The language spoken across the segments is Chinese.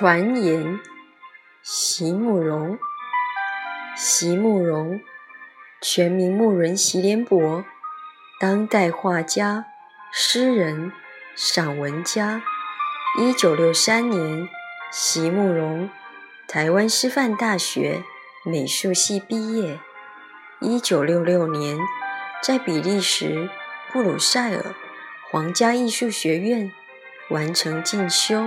传言，席慕容。席慕容，全名慕人席联博，当代画家、诗人、散文家。一九六三年，席慕容台湾师范大学美术系毕业。一九六六年，在比利时布鲁塞尔皇家艺术学院完成进修。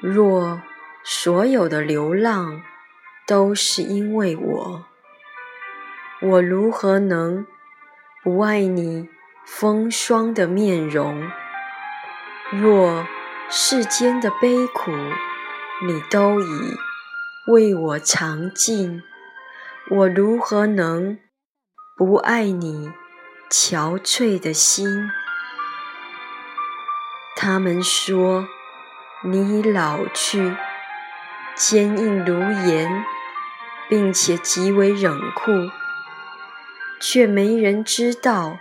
若所有的流浪都是因为我，我如何能不爱你风霜的面容？若世间的悲苦你都已为我尝尽，我如何能不爱你憔悴的心？他们说。你已老去，坚硬如岩，并且极为冷酷，却没人知道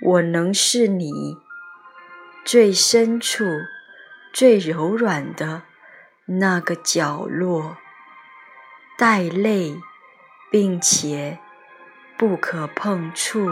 我能是你最深处、最柔软的那个角落，带泪并且不可碰触。